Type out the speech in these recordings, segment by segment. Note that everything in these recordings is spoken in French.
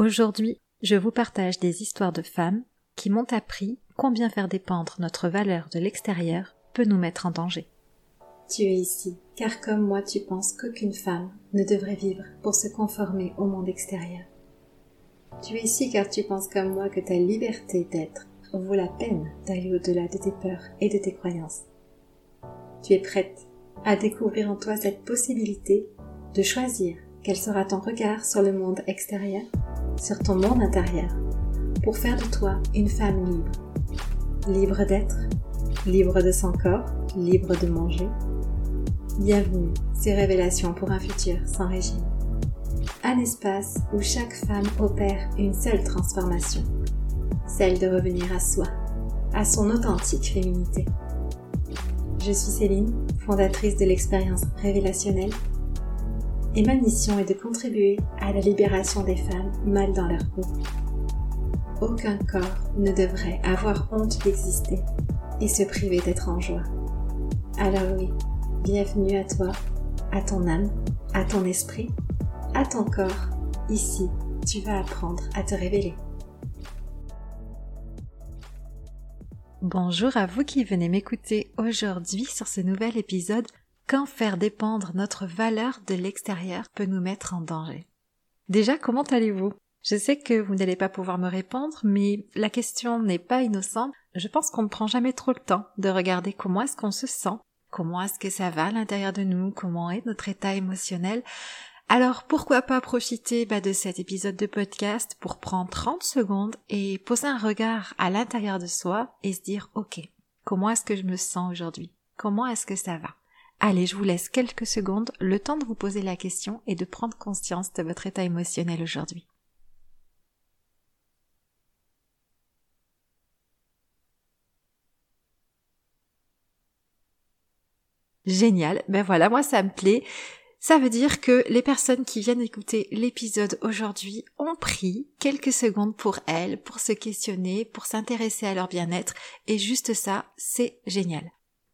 Aujourd'hui, je vous partage des histoires de femmes qui m'ont appris combien faire dépendre notre valeur de l'extérieur peut nous mettre en danger. Tu es ici, car comme moi tu penses qu'aucune femme ne devrait vivre pour se conformer au monde extérieur. Tu es ici car tu penses comme moi que ta liberté d'être vaut la peine d'aller au-delà de tes peurs et de tes croyances. Tu es prête à découvrir en toi cette possibilité de choisir quel sera ton regard sur le monde extérieur, sur ton monde intérieur, pour faire de toi une femme libre. Libre d'être, libre de son corps, libre de manger. Bienvenue, ces révélations pour un futur sans régime. Un espace où chaque femme opère une seule transformation, celle de revenir à soi, à son authentique féminité. Je suis Céline, fondatrice de l'expérience révélationnelle et ma mission est de contribuer à la libération des femmes mal dans leur peau. Aucun corps ne devrait avoir honte d'exister et se priver d'être en joie. Alors oui, bienvenue à toi, à ton âme, à ton esprit, à ton corps. Ici, tu vas apprendre à te révéler. Bonjour à vous qui venez m'écouter aujourd'hui sur ce nouvel épisode quand faire dépendre notre valeur de l'extérieur peut nous mettre en danger. Déjà, comment allez-vous? Je sais que vous n'allez pas pouvoir me répondre, mais la question n'est pas innocente. Je pense qu'on ne prend jamais trop le temps de regarder comment est-ce qu'on se sent, comment est-ce que ça va à l'intérieur de nous, comment est notre état émotionnel. Alors pourquoi pas profiter bah, de cet épisode de podcast pour prendre 30 secondes et poser un regard à l'intérieur de soi et se dire ok, comment est-ce que je me sens aujourd'hui? Comment est-ce que ça va? Allez, je vous laisse quelques secondes, le temps de vous poser la question et de prendre conscience de votre état émotionnel aujourd'hui. Génial, ben voilà, moi ça me plaît. Ça veut dire que les personnes qui viennent écouter l'épisode aujourd'hui ont pris quelques secondes pour elles, pour se questionner, pour s'intéresser à leur bien-être, et juste ça, c'est génial.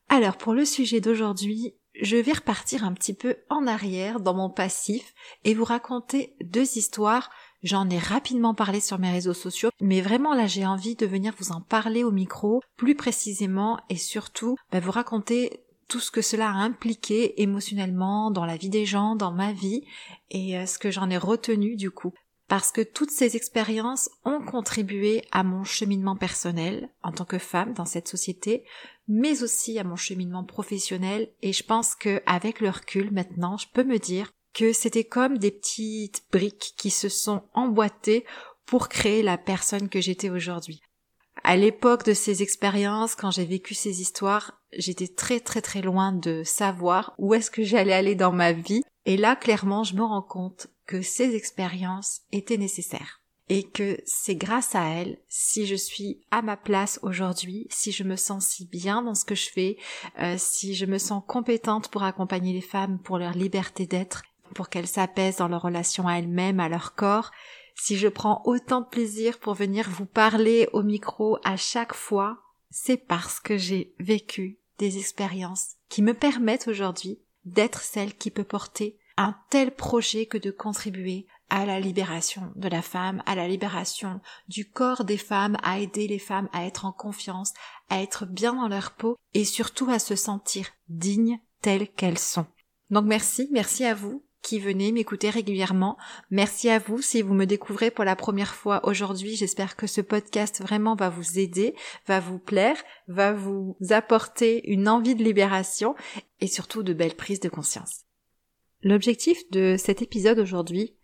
Alors pour le sujet d'aujourd'hui, je vais repartir un petit peu en arrière dans mon passif et vous raconter deux histoires. J'en ai rapidement parlé sur mes réseaux sociaux, mais vraiment là j'ai envie de venir vous en parler au micro plus précisément et surtout bah, vous raconter tout ce que cela a impliqué émotionnellement dans la vie des gens, dans ma vie et euh, ce que j'en ai retenu du coup parce que toutes ces expériences ont contribué à mon cheminement personnel en tant que femme dans cette société, mais aussi à mon cheminement professionnel et je pense que avec le recul maintenant, je peux me dire que c'était comme des petites briques qui se sont emboîtées pour créer la personne que j'étais aujourd'hui. À l'époque de ces expériences, quand j'ai vécu ces histoires, j'étais très très très loin de savoir où est-ce que j'allais aller dans ma vie. Et là, clairement, je me rends compte que ces expériences étaient nécessaires et que c'est grâce à elles si je suis à ma place aujourd'hui, si je me sens si bien dans ce que je fais, euh, si je me sens compétente pour accompagner les femmes pour leur liberté d'être, pour qu'elles s'apaisent dans leur relation à elles-mêmes, à leur corps, si je prends autant de plaisir pour venir vous parler au micro à chaque fois, c'est parce que j'ai vécu des expériences qui me permettent aujourd'hui d'être celle qui peut porter un tel projet que de contribuer à la libération de la femme, à la libération du corps des femmes, à aider les femmes à être en confiance, à être bien dans leur peau et surtout à se sentir dignes telles qu'elles sont. Donc merci, merci à vous qui venez m'écouter régulièrement. Merci à vous si vous me découvrez pour la première fois aujourd'hui. J'espère que ce podcast vraiment va vous aider, va vous plaire, va vous apporter une envie de libération et surtout de belles prises de conscience. L'objectif de cet épisode aujourd'hui,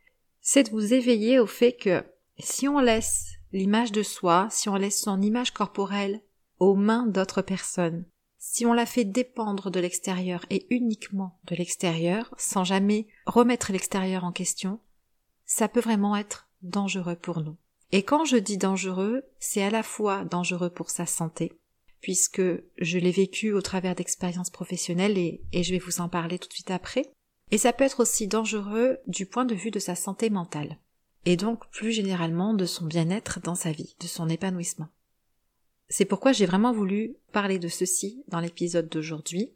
c'est de vous éveiller au fait que si on laisse l'image de soi, si on laisse son image corporelle aux mains d'autres personnes, si on la fait dépendre de l'extérieur et uniquement de l'extérieur, sans jamais remettre l'extérieur en question, ça peut vraiment être dangereux pour nous. Et quand je dis dangereux, c'est à la fois dangereux pour sa santé, puisque je l'ai vécu au travers d'expériences professionnelles et, et je vais vous en parler tout de suite après, et ça peut être aussi dangereux du point de vue de sa santé mentale. Et donc plus généralement de son bien-être dans sa vie, de son épanouissement. C'est pourquoi j'ai vraiment voulu parler de ceci dans l'épisode d'aujourd'hui.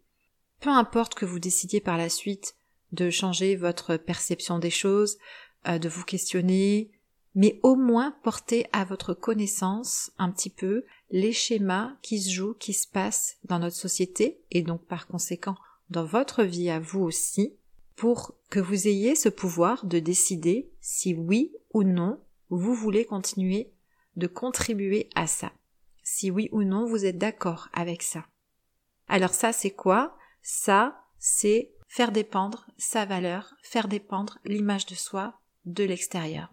Peu importe que vous décidiez par la suite de changer votre perception des choses, euh, de vous questionner, mais au moins porter à votre connaissance un petit peu les schémas qui se jouent, qui se passent dans notre société et donc par conséquent dans votre vie à vous aussi, pour que vous ayez ce pouvoir de décider si oui ou non vous voulez continuer de contribuer à ça. Si oui ou non vous êtes d'accord avec ça. Alors ça c'est quoi? Ça c'est faire dépendre sa valeur, faire dépendre l'image de soi de l'extérieur.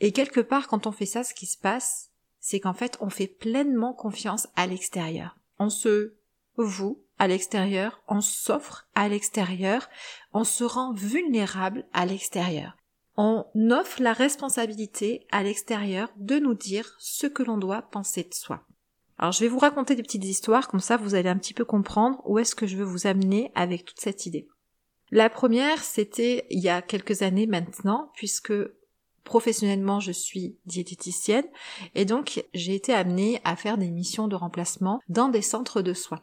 Et quelque part quand on fait ça ce qui se passe, c'est qu'en fait on fait pleinement confiance à l'extérieur. On se voue l'extérieur, on s'offre à l'extérieur, on se rend vulnérable à l'extérieur. On offre la responsabilité à l'extérieur de nous dire ce que l'on doit penser de soi. Alors je vais vous raconter des petites histoires, comme ça vous allez un petit peu comprendre où est-ce que je veux vous amener avec toute cette idée. La première, c'était il y a quelques années maintenant, puisque professionnellement je suis diététicienne, et donc j'ai été amenée à faire des missions de remplacement dans des centres de soins.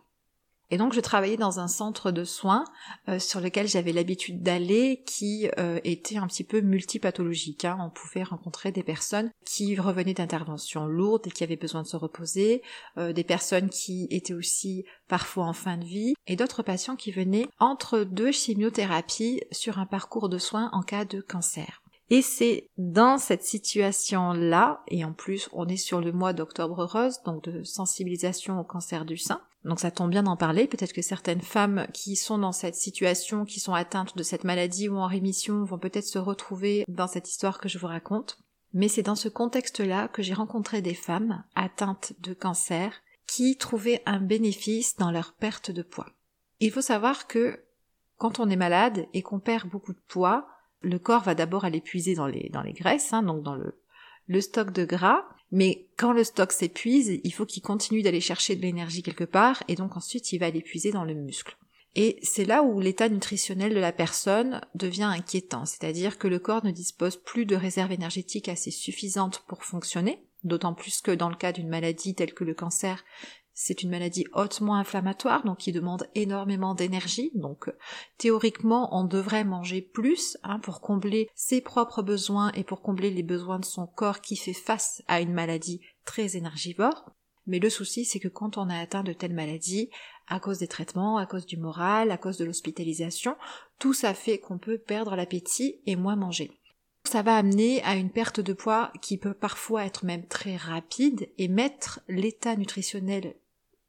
Et donc je travaillais dans un centre de soins euh, sur lequel j'avais l'habitude d'aller qui euh, était un petit peu multipathologique. Hein. On pouvait rencontrer des personnes qui revenaient d'interventions lourdes et qui avaient besoin de se reposer, euh, des personnes qui étaient aussi parfois en fin de vie, et d'autres patients qui venaient entre deux chimiothérapies sur un parcours de soins en cas de cancer. Et c'est dans cette situation-là, et en plus on est sur le mois d'octobre rose, donc de sensibilisation au cancer du sein, donc ça tombe bien d'en parler, peut-être que certaines femmes qui sont dans cette situation, qui sont atteintes de cette maladie ou en rémission, vont peut-être se retrouver dans cette histoire que je vous raconte. Mais c'est dans ce contexte-là que j'ai rencontré des femmes atteintes de cancer qui trouvaient un bénéfice dans leur perte de poids. Il faut savoir que quand on est malade et qu'on perd beaucoup de poids, le corps va d'abord aller puiser dans les, graisses, hein, donc dans le, le stock de gras, mais quand le stock s'épuise, il faut qu'il continue d'aller chercher de l'énergie quelque part, et donc ensuite il va l'épuiser dans le muscle. Et c'est là où l'état nutritionnel de la personne devient inquiétant, c'est-à-dire que le corps ne dispose plus de réserves énergétiques assez suffisantes pour fonctionner, d'autant plus que dans le cas d'une maladie telle que le cancer, c'est une maladie hautement inflammatoire, donc qui demande énormément d'énergie. Donc euh, théoriquement, on devrait manger plus hein, pour combler ses propres besoins et pour combler les besoins de son corps qui fait face à une maladie très énergivore. Mais le souci, c'est que quand on a atteint de telles maladies, à cause des traitements, à cause du moral, à cause de l'hospitalisation, tout ça fait qu'on peut perdre l'appétit et moins manger ça va amener à une perte de poids qui peut parfois être même très rapide et mettre l'état nutritionnel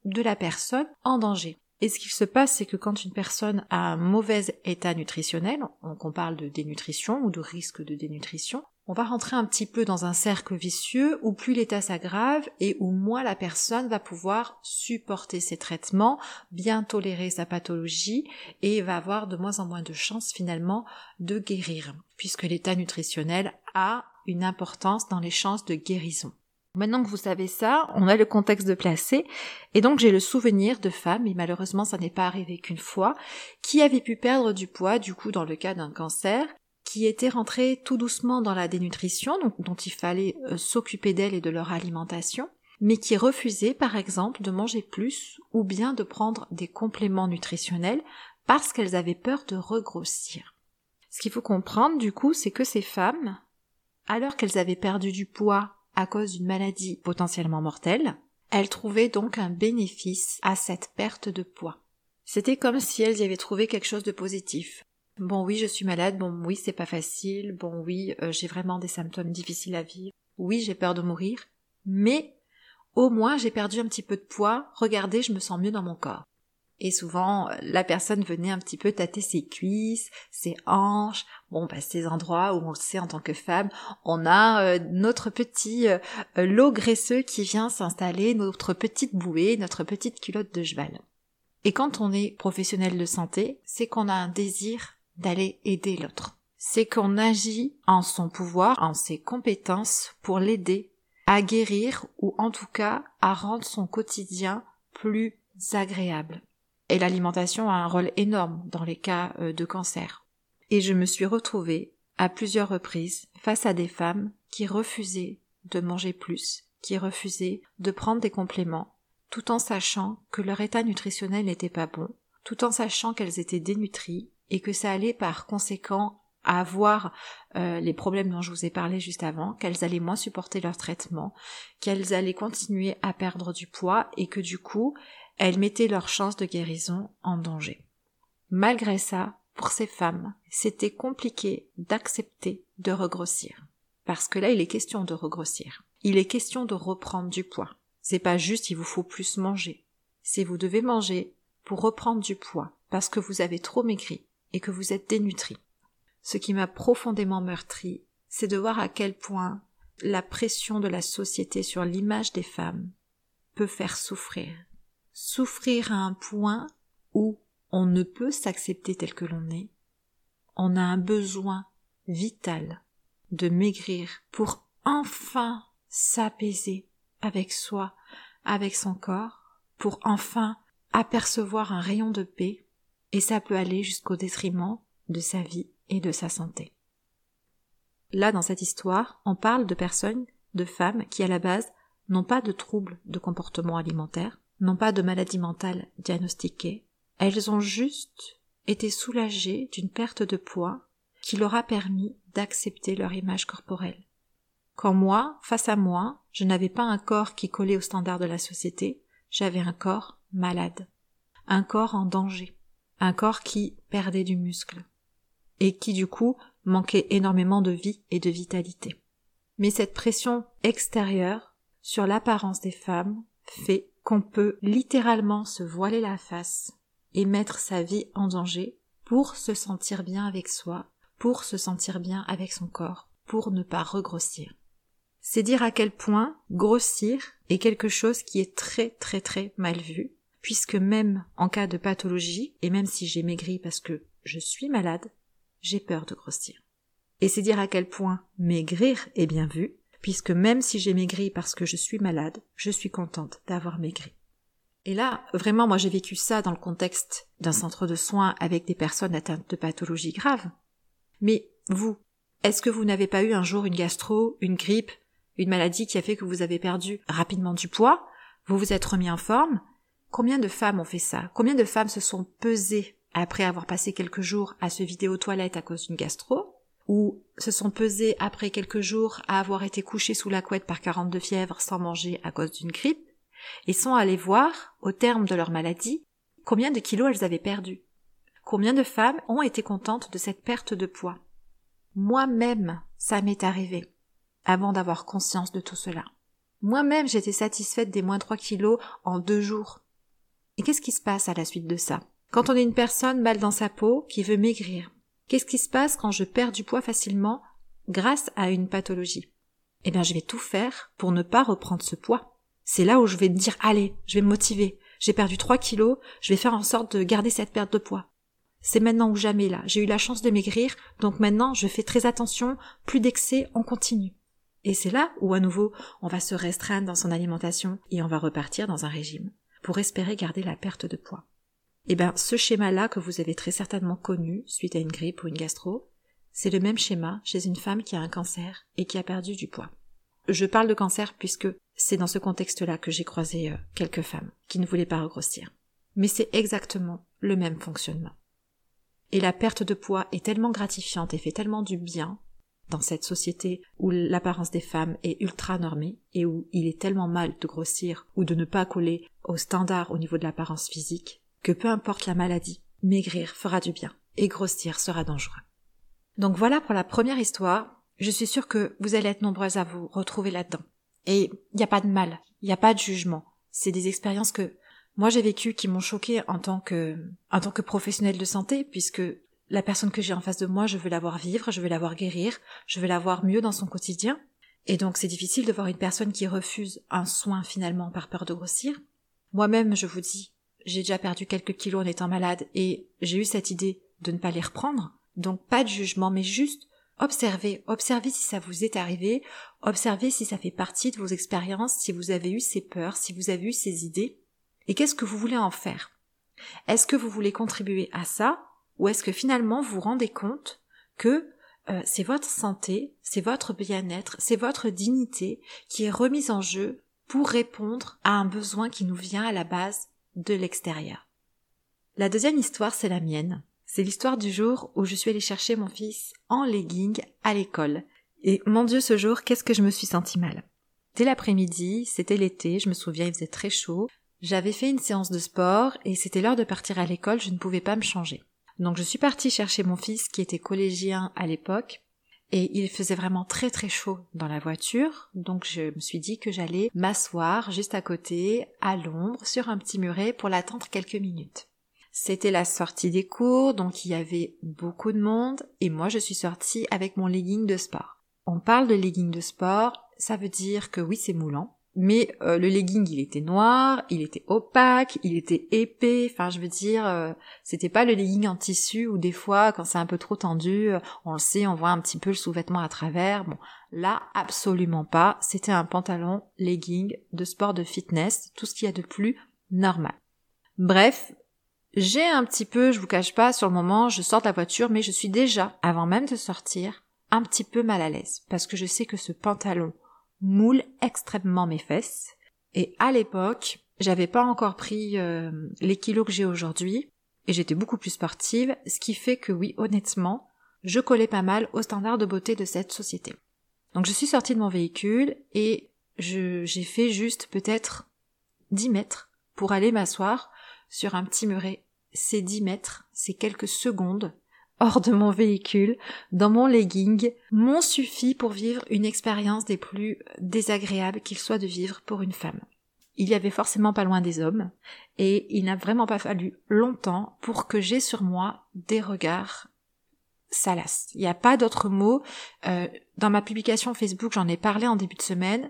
de la personne en danger. Et ce qu'il se passe, c'est que quand une personne a un mauvais état nutritionnel, on parle de dénutrition ou de risque de dénutrition, on va rentrer un petit peu dans un cercle vicieux où plus l'état s'aggrave et où moins la personne va pouvoir supporter ses traitements, bien tolérer sa pathologie et va avoir de moins en moins de chances finalement de guérir, puisque l'état nutritionnel a une importance dans les chances de guérison. Maintenant que vous savez ça, on a le contexte de placer, et donc j'ai le souvenir de femmes, et malheureusement ça n'est pas arrivé qu'une fois, qui avaient pu perdre du poids, du coup dans le cas d'un cancer, qui étaient rentrées tout doucement dans la dénutrition, donc dont il fallait euh, s'occuper d'elles et de leur alimentation, mais qui refusaient par exemple de manger plus ou bien de prendre des compléments nutritionnels parce qu'elles avaient peur de regrossir. Ce qu'il faut comprendre du coup, c'est que ces femmes, alors qu'elles avaient perdu du poids à cause d'une maladie potentiellement mortelle, elles trouvaient donc un bénéfice à cette perte de poids. C'était comme si elles y avaient trouvé quelque chose de positif. Bon oui, je suis malade, bon oui, c'est pas facile, bon oui, euh, j'ai vraiment des symptômes difficiles à vivre, oui, j'ai peur de mourir, mais au moins j'ai perdu un petit peu de poids, regardez, je me sens mieux dans mon corps. Et souvent, euh, la personne venait un petit peu tâter ses cuisses, ses hanches, bon, bah, ces endroits où on le sait en tant que femme, on a euh, notre petit euh, lot graisseux qui vient s'installer, notre petite bouée, notre petite culotte de cheval. Et quand on est professionnel de santé, c'est qu'on a un désir d'aller aider l'autre. C'est qu'on agit en son pouvoir, en ses compétences pour l'aider à guérir ou en tout cas à rendre son quotidien plus agréable. Et l'alimentation a un rôle énorme dans les cas euh, de cancer. Et je me suis retrouvée à plusieurs reprises face à des femmes qui refusaient de manger plus, qui refusaient de prendre des compléments, tout en sachant que leur état nutritionnel n'était pas bon, tout en sachant qu'elles étaient dénutries et que ça allait par conséquent avoir euh, les problèmes dont je vous ai parlé juste avant, qu'elles allaient moins supporter leur traitement, qu'elles allaient continuer à perdre du poids et que du coup, elles mettaient leur chance de guérison en danger. Malgré ça, pour ces femmes, c'était compliqué d'accepter de regrossir. Parce que là, il est question de regrossir. Il est question de reprendre du poids. C'est pas juste il vous faut plus manger. C'est vous devez manger pour reprendre du poids parce que vous avez trop maigri et que vous êtes dénutri. Ce qui m'a profondément meurtri, c'est de voir à quel point la pression de la société sur l'image des femmes peut faire souffrir. Souffrir à un point où on ne peut s'accepter tel que l'on est. On a un besoin vital de maigrir pour enfin s'apaiser avec soi, avec son corps, pour enfin apercevoir un rayon de paix, et ça peut aller jusqu'au détriment de sa vie et de sa santé. Là, dans cette histoire, on parle de personnes, de femmes qui, à la base, n'ont pas de troubles de comportement alimentaire, n'ont pas de maladie mentale diagnostiquée, elles ont juste été soulagées d'une perte de poids qui leur a permis d'accepter leur image corporelle. Quand moi, face à moi, je n'avais pas un corps qui collait aux standards de la société, j'avais un corps malade, un corps en danger, un corps qui perdait du muscle, et qui du coup manquait énormément de vie et de vitalité. Mais cette pression extérieure sur l'apparence des femmes fait qu'on peut littéralement se voiler la face et mettre sa vie en danger pour se sentir bien avec soi, pour se sentir bien avec son corps, pour ne pas regrossir. C'est dire à quel point grossir est quelque chose qui est très très très mal vu, puisque même en cas de pathologie, et même si j'ai maigri parce que je suis malade, j'ai peur de grossir. Et c'est dire à quel point maigrir est bien vu, puisque même si j'ai maigri parce que je suis malade, je suis contente d'avoir maigri. Et là, vraiment, moi j'ai vécu ça dans le contexte d'un centre de soins avec des personnes atteintes de pathologies graves. Mais vous, est-ce que vous n'avez pas eu un jour une gastro, une grippe, une maladie qui a fait que vous avez perdu rapidement du poids, vous vous êtes remis en forme? Combien de femmes ont fait ça? Combien de femmes se sont pesées après avoir passé quelques jours à se vider aux toilettes à cause d'une gastro? Ou se sont pesées après quelques jours à avoir été couchées sous la couette par 42 fièvres sans manger à cause d'une grippe et sont allées voir, au terme de leur maladie, combien de kilos elles avaient perdu. Combien de femmes ont été contentes de cette perte de poids. Moi-même, ça m'est arrivé, avant d'avoir conscience de tout cela. Moi-même, j'étais satisfaite des moins 3 kilos en deux jours. Et qu'est-ce qui se passe à la suite de ça? Quand on est une personne mal dans sa peau, qui veut maigrir, qu'est-ce qui se passe quand je perds du poids facilement grâce à une pathologie? Eh bien, je vais tout faire pour ne pas reprendre ce poids. C'est là où je vais me dire, allez, je vais me motiver. J'ai perdu 3 kilos, je vais faire en sorte de garder cette perte de poids. C'est maintenant ou jamais là. J'ai eu la chance de maigrir, donc maintenant je fais très attention, plus d'excès, on continue. Et c'est là où à nouveau on va se restreindre dans son alimentation et on va repartir dans un régime pour espérer garder la perte de poids. Eh bien, ce schéma-là que vous avez très certainement connu suite à une grippe ou une gastro, c'est le même schéma chez une femme qui a un cancer et qui a perdu du poids. Je parle de cancer puisque c'est dans ce contexte-là que j'ai croisé euh, quelques femmes qui ne voulaient pas regrossir. Mais c'est exactement le même fonctionnement. Et la perte de poids est tellement gratifiante et fait tellement du bien dans cette société où l'apparence des femmes est ultra normée et où il est tellement mal de grossir ou de ne pas coller aux standards au niveau de l'apparence physique que peu importe la maladie, maigrir fera du bien et grossir sera dangereux. Donc voilà pour la première histoire je suis sûre que vous allez être nombreuses à vous retrouver là-dedans. Et il n'y a pas de mal, il n'y a pas de jugement. C'est des expériences que moi j'ai vécues qui m'ont choquée en tant que en tant que professionnelle de santé, puisque la personne que j'ai en face de moi, je veux la voir vivre, je veux la voir guérir, je veux la voir mieux dans son quotidien. Et donc c'est difficile de voir une personne qui refuse un soin finalement par peur de grossir. Moi-même, je vous dis, j'ai déjà perdu quelques kilos en étant malade et j'ai eu cette idée de ne pas les reprendre. Donc pas de jugement, mais juste Observez, observez si ça vous est arrivé, observez si ça fait partie de vos expériences, si vous avez eu ces peurs, si vous avez eu ces idées, et qu'est-ce que vous voulez en faire? Est-ce que vous voulez contribuer à ça, ou est-ce que finalement vous rendez compte que euh, c'est votre santé, c'est votre bien-être, c'est votre dignité qui est remise en jeu pour répondre à un besoin qui nous vient à la base de l'extérieur. La deuxième histoire, c'est la mienne. C'est l'histoire du jour où je suis allée chercher mon fils en legging à l'école. Et mon Dieu, ce jour, qu'est-ce que je me suis sentie mal. Dès l'après-midi, c'était l'été, je me souviens, il faisait très chaud. J'avais fait une séance de sport et c'était l'heure de partir à l'école, je ne pouvais pas me changer. Donc je suis partie chercher mon fils qui était collégien à l'époque et il faisait vraiment très très chaud dans la voiture, donc je me suis dit que j'allais m'asseoir juste à côté, à l'ombre, sur un petit muret pour l'attendre quelques minutes. C'était la sortie des cours, donc il y avait beaucoup de monde, et moi je suis sortie avec mon legging de sport. On parle de legging de sport, ça veut dire que oui c'est moulant, mais euh, le legging il était noir, il était opaque, il était épais, enfin je veux dire euh, c'était pas le legging en tissu où des fois quand c'est un peu trop tendu, euh, on le sait, on voit un petit peu le sous-vêtement à travers. Bon, là absolument pas, c'était un pantalon legging de sport de fitness, tout ce qu'il y a de plus normal. Bref, j'ai un petit peu, je vous cache pas, sur le moment, je sors de la voiture, mais je suis déjà, avant même de sortir, un petit peu mal à l'aise, parce que je sais que ce pantalon moule extrêmement mes fesses. Et à l'époque, j'avais pas encore pris euh, les kilos que j'ai aujourd'hui, et j'étais beaucoup plus sportive, ce qui fait que oui, honnêtement, je collais pas mal aux standards de beauté de cette société. Donc je suis sortie de mon véhicule et j'ai fait juste peut-être 10 mètres pour aller m'asseoir sur un petit muret. Ces 10 mètres, c'est quelques secondes hors de mon véhicule, dans mon legging, m'ont suffi pour vivre une expérience des plus désagréables qu'il soit de vivre pour une femme. Il y avait forcément pas loin des hommes, et il n'a vraiment pas fallu longtemps pour que j'ai sur moi des regards salaces. Il n'y a pas d'autre mot. Euh, dans ma publication Facebook, j'en ai parlé en début de semaine.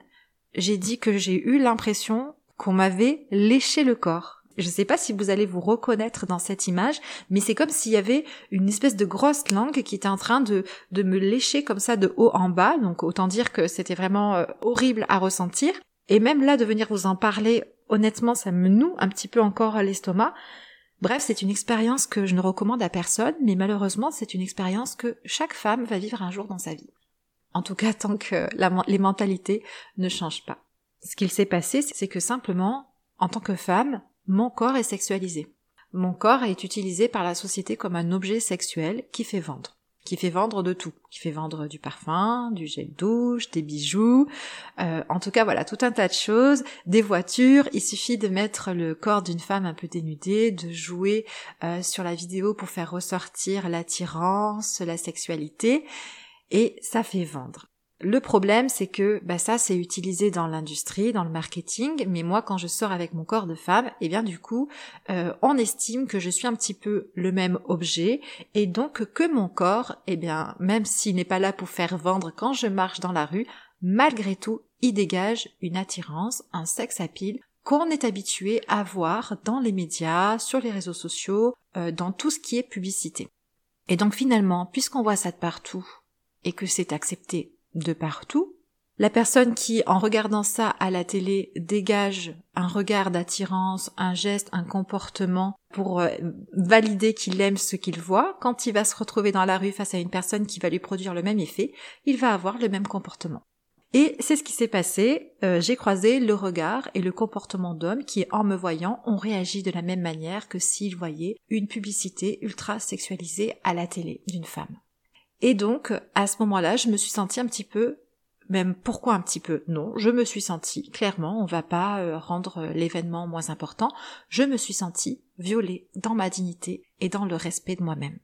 J'ai dit que j'ai eu l'impression qu'on m'avait léché le corps. Je ne sais pas si vous allez vous reconnaître dans cette image, mais c'est comme s'il y avait une espèce de grosse langue qui était en train de, me lécher comme ça de haut en bas, donc autant dire que c'était vraiment euh, horrible à ressentir. Et même là, de venir vous en parler, honnêtement, ça me noue un petit peu encore l'estomac. Bref, c'est une expérience que je ne recommande à personne, mais malheureusement, c'est une expérience que chaque femme va vivre un jour dans sa vie. En tout cas, tant que les mentalités ne changent pas. Ce qu'il s'est passé, c'est que simplement, en tant que femme, mon corps est sexualisé. Mon corps est utilisé par la société comme un objet sexuel qui fait vendre qui fait vendre de tout, qui fait vendre du parfum, du gel douche, des bijoux, euh, en tout cas voilà tout un tas de choses, des voitures. Il suffit de mettre le corps d'une femme un peu dénudée, de jouer euh, sur la vidéo pour faire ressortir l'attirance, la sexualité, et ça fait vendre. Le problème, c'est que bah, ça, c'est utilisé dans l'industrie, dans le marketing, mais moi, quand je sors avec mon corps de femme, eh bien, du coup, euh, on estime que je suis un petit peu le même objet, et donc que mon corps, eh bien, même s'il n'est pas là pour faire vendre quand je marche dans la rue, malgré tout, il dégage une attirance, un sex appeal qu'on est habitué à voir dans les médias, sur les réseaux sociaux, euh, dans tout ce qui est publicité. Et donc finalement, puisqu'on voit ça de partout, et que c'est accepté de partout. La personne qui, en regardant ça à la télé, dégage un regard d'attirance, un geste, un comportement pour euh, valider qu'il aime ce qu'il voit, quand il va se retrouver dans la rue face à une personne qui va lui produire le même effet, il va avoir le même comportement. Et c'est ce qui s'est passé. Euh, j'ai croisé le regard et le comportement d'hommes qui, en me voyant, ont réagi de la même manière que s'ils voyaient une publicité ultra sexualisée à la télé d'une femme. Et donc, à ce moment-là, je me suis sentie un petit peu, même pourquoi un petit peu? Non, je me suis sentie, clairement, on va pas euh, rendre euh, l'événement moins important, je me suis sentie violée dans ma dignité et dans le respect de moi-même.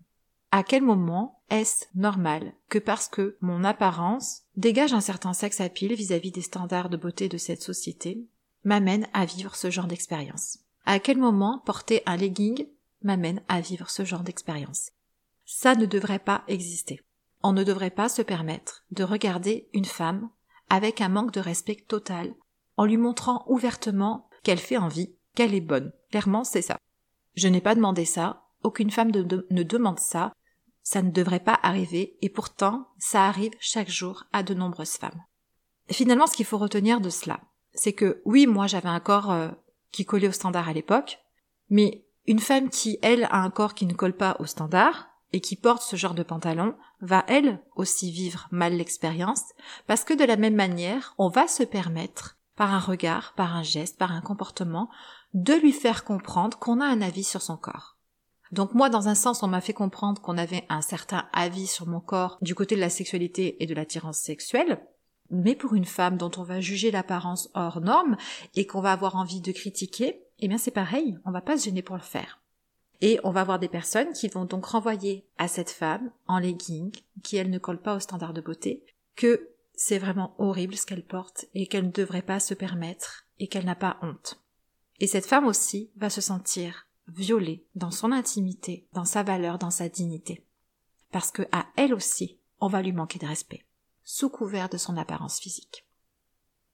À quel moment est-ce normal que parce que mon apparence dégage un certain sexe à pile vis-à-vis des standards de beauté de cette société, m'amène à vivre ce genre d'expérience? À quel moment porter un legging m'amène à vivre ce genre d'expérience? Ça ne devrait pas exister. On ne devrait pas se permettre de regarder une femme avec un manque de respect total, en lui montrant ouvertement qu'elle fait envie, qu'elle est bonne. Clairement, c'est ça. Je n'ai pas demandé ça, aucune femme ne demande ça, ça ne devrait pas arriver, et pourtant, ça arrive chaque jour à de nombreuses femmes. finalement, ce qu'il faut retenir de cela, c'est que oui, moi j'avais un corps euh, qui collait au standard à l'époque, mais une femme qui, elle, a un corps qui ne colle pas au standard, et qui porte ce genre de pantalon va elle aussi vivre mal l'expérience parce que de la même manière, on va se permettre, par un regard, par un geste, par un comportement, de lui faire comprendre qu'on a un avis sur son corps. Donc moi, dans un sens, on m'a fait comprendre qu'on avait un certain avis sur mon corps du côté de la sexualité et de l'attirance sexuelle. Mais pour une femme dont on va juger l'apparence hors norme et qu'on va avoir envie de critiquer, eh bien c'est pareil, on va pas se gêner pour le faire. Et on va avoir des personnes qui vont donc renvoyer à cette femme en legging, qui elle ne colle pas aux standards de beauté, que c'est vraiment horrible ce qu'elle porte et qu'elle ne devrait pas se permettre et qu'elle n'a pas honte. Et cette femme aussi va se sentir violée dans son intimité, dans sa valeur, dans sa dignité. Parce que à elle aussi, on va lui manquer de respect, sous couvert de son apparence physique.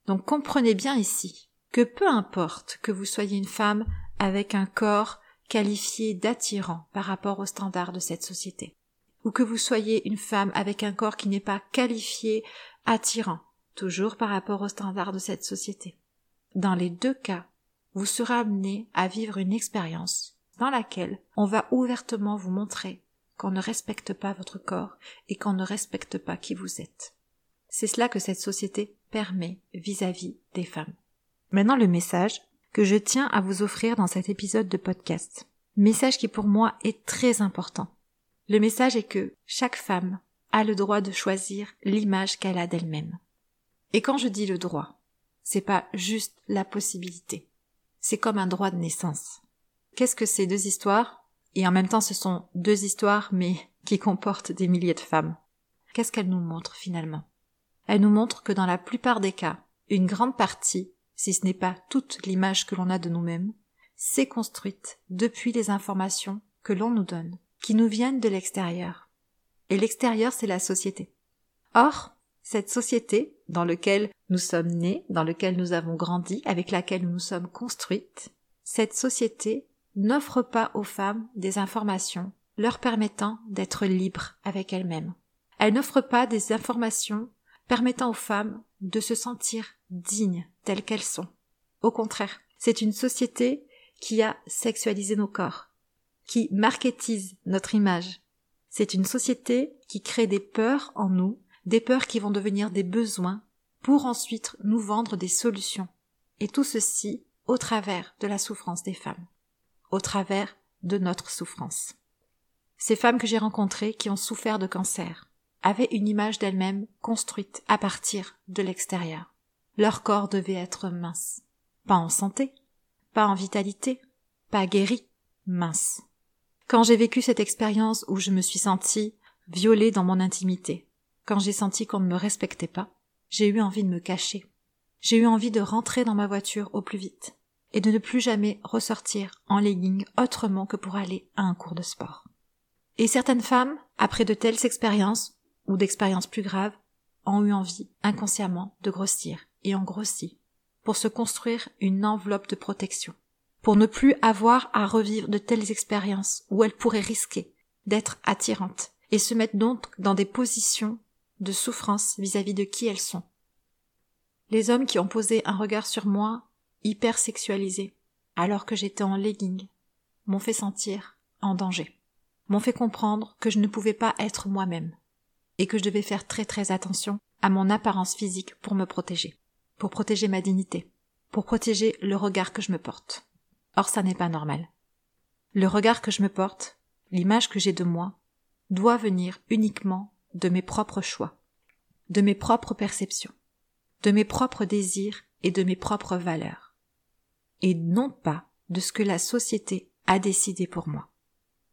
Donc comprenez bien ici que peu importe que vous soyez une femme avec un corps qualifié d'attirant par rapport aux standards de cette société, ou que vous soyez une femme avec un corps qui n'est pas qualifié attirant, toujours par rapport aux standards de cette société. Dans les deux cas, vous serez amené à vivre une expérience dans laquelle on va ouvertement vous montrer qu'on ne respecte pas votre corps et qu'on ne respecte pas qui vous êtes. C'est cela que cette société permet vis-à-vis des femmes. Maintenant le message que je tiens à vous offrir dans cet épisode de podcast. Message qui pour moi est très important. Le message est que chaque femme a le droit de choisir l'image qu'elle a d'elle-même. Et quand je dis le droit, c'est pas juste la possibilité. C'est comme un droit de naissance. Qu'est-ce que ces deux histoires? Et en même temps, ce sont deux histoires, mais qui comportent des milliers de femmes. Qu'est-ce qu'elles nous montrent finalement? Elles nous montrent que dans la plupart des cas, une grande partie, si ce n'est pas toute l'image que l'on a de nous-mêmes, s'est construite depuis les informations que l'on nous donne, qui nous viennent de l'extérieur et l'extérieur c'est la société. Or, cette société dans laquelle nous sommes nés, dans laquelle nous avons grandi, avec laquelle nous nous sommes construites, cette société n'offre pas aux femmes des informations leur permettant d'être libres avec elles-mêmes. Elle n'offre pas des informations permettant aux femmes de se sentir dignes telles qu'elles sont. Au contraire, c'est une société qui a sexualisé nos corps, qui marketise notre image, c'est une société qui crée des peurs en nous, des peurs qui vont devenir des besoins, pour ensuite nous vendre des solutions. Et tout ceci au travers de la souffrance des femmes, au travers de notre souffrance. Ces femmes que j'ai rencontrées qui ont souffert de cancer avaient une image d'elles-mêmes construite à partir de l'extérieur. Leur corps devait être mince, pas en santé, pas en vitalité, pas guéri, mince. Quand j'ai vécu cette expérience où je me suis sentie violée dans mon intimité, quand j'ai senti qu'on ne me respectait pas, j'ai eu envie de me cacher. J'ai eu envie de rentrer dans ma voiture au plus vite et de ne plus jamais ressortir en legging autrement que pour aller à un cours de sport. Et certaines femmes, après de telles expériences, ou d'expériences plus graves, ont eu envie, inconsciemment, de grossir, et ont grossi, pour se construire une enveloppe de protection, pour ne plus avoir à revivre de telles expériences où elles pourraient risquer d'être attirantes et se mettre donc dans des positions de souffrance vis-à-vis de qui elles sont. Les hommes qui ont posé un regard sur moi hyper sexualisé alors que j'étais en legging m'ont fait sentir en danger, m'ont fait comprendre que je ne pouvais pas être moi-même et que je devais faire très très attention à mon apparence physique pour me protéger, pour protéger ma dignité, pour protéger le regard que je me porte. Or ça n'est pas normal. Le regard que je me porte, l'image que j'ai de moi, doit venir uniquement de mes propres choix, de mes propres perceptions, de mes propres désirs et de mes propres valeurs, et non pas de ce que la société a décidé pour moi.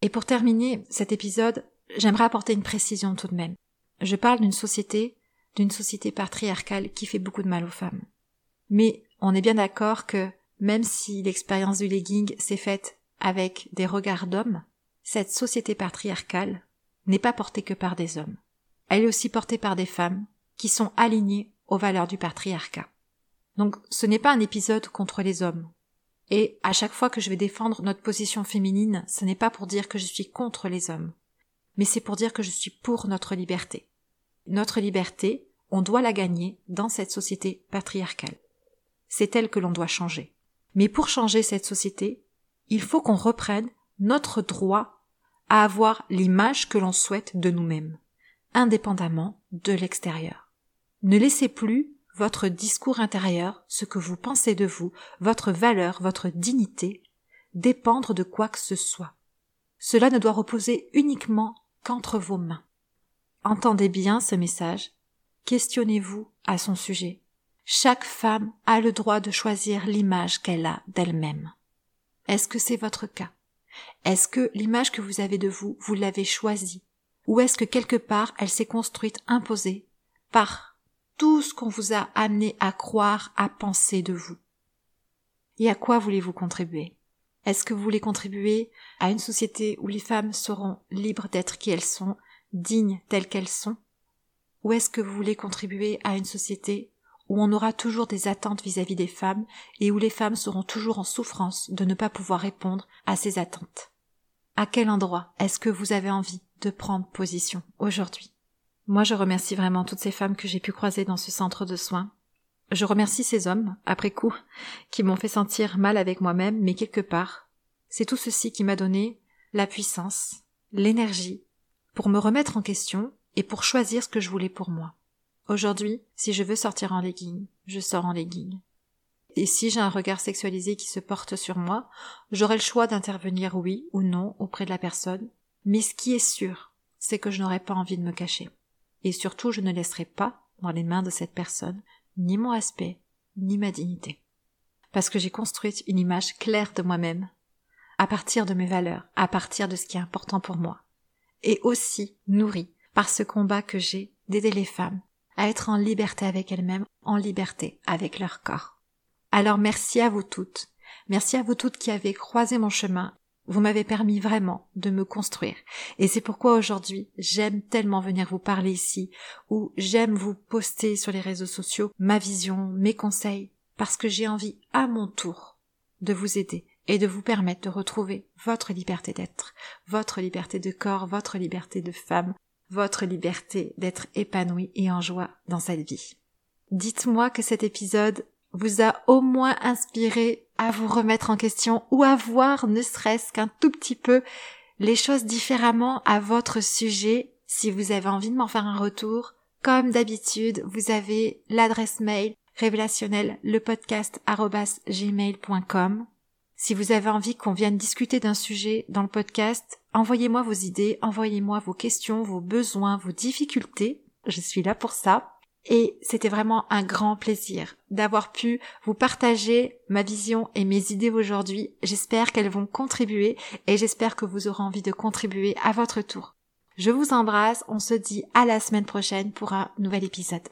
Et pour terminer cet épisode, j'aimerais apporter une précision tout de même. Je parle d'une société, d'une société patriarcale qui fait beaucoup de mal aux femmes. Mais on est bien d'accord que même si l'expérience du legging s'est faite avec des regards d'hommes, cette société patriarcale n'est pas portée que par des hommes. Elle est aussi portée par des femmes qui sont alignées aux valeurs du patriarcat. Donc ce n'est pas un épisode contre les hommes. Et à chaque fois que je vais défendre notre position féminine, ce n'est pas pour dire que je suis contre les hommes, mais c'est pour dire que je suis pour notre liberté. Notre liberté, on doit la gagner dans cette société patriarcale. C'est elle que l'on doit changer. Mais pour changer cette société, il faut qu'on reprenne notre droit à avoir l'image que l'on souhaite de nous-mêmes, indépendamment de l'extérieur. Ne laissez plus votre discours intérieur, ce que vous pensez de vous, votre valeur, votre dignité, dépendre de quoi que ce soit. cela ne doit reposer uniquement qu'entre vos mains. Entendez bien ce message. Questionnez-vous à son sujet. Chaque femme a le droit de choisir l'image qu'elle a d'elle-même. Est-ce que c'est votre cas? Est-ce que l'image que vous avez de vous, vous l'avez choisie? Ou est-ce que quelque part elle s'est construite imposée par tout ce qu'on vous a amené à croire, à penser de vous? Et à quoi voulez-vous contribuer? Est-ce que vous voulez contribuer à une société où les femmes seront libres d'être qui elles sont, dignes telles qu'elles sont? Ou est-ce que vous voulez contribuer à une société où on aura toujours des attentes vis-à-vis des femmes et où les femmes seront toujours en souffrance de ne pas pouvoir répondre à ces attentes? À quel endroit est-ce que vous avez envie de prendre position aujourd'hui? Moi je remercie vraiment toutes ces femmes que j'ai pu croiser dans ce centre de soins. Je remercie ces hommes, après coup, qui m'ont fait sentir mal avec moi-même, mais quelque part, c'est tout ceci qui m'a donné la puissance, l'énergie pour me remettre en question et pour choisir ce que je voulais pour moi. Aujourd'hui, si je veux sortir en legging, je sors en legging. Et si j'ai un regard sexualisé qui se porte sur moi, j'aurai le choix d'intervenir oui ou non auprès de la personne, mais ce qui est sûr, c'est que je n'aurai pas envie de me cacher. Et surtout, je ne laisserai pas dans les mains de cette personne ni mon aspect, ni ma dignité. Parce que j'ai construit une image claire de moi-même, à partir de mes valeurs, à partir de ce qui est important pour moi et aussi nourrie par ce combat que j'ai d'aider les femmes à être en liberté avec elles-mêmes, en liberté avec leur corps. Alors merci à vous toutes, merci à vous toutes qui avez croisé mon chemin, vous m'avez permis vraiment de me construire. Et c'est pourquoi aujourd'hui j'aime tellement venir vous parler ici, ou j'aime vous poster sur les réseaux sociaux ma vision, mes conseils, parce que j'ai envie à mon tour de vous aider et de vous permettre de retrouver votre liberté d'être, votre liberté de corps, votre liberté de femme, votre liberté d'être épanouie et en joie dans cette vie. Dites-moi que cet épisode vous a au moins inspiré à vous remettre en question ou à voir ne serait-ce qu'un tout petit peu les choses différemment à votre sujet. Si vous avez envie de m'en faire un retour, comme d'habitude, vous avez l'adresse mail révélationnelle le podcast gmail.com si vous avez envie qu'on vienne discuter d'un sujet dans le podcast, envoyez-moi vos idées, envoyez-moi vos questions, vos besoins, vos difficultés. Je suis là pour ça. Et c'était vraiment un grand plaisir d'avoir pu vous partager ma vision et mes idées aujourd'hui. J'espère qu'elles vont contribuer et j'espère que vous aurez envie de contribuer à votre tour. Je vous embrasse, on se dit à la semaine prochaine pour un nouvel épisode.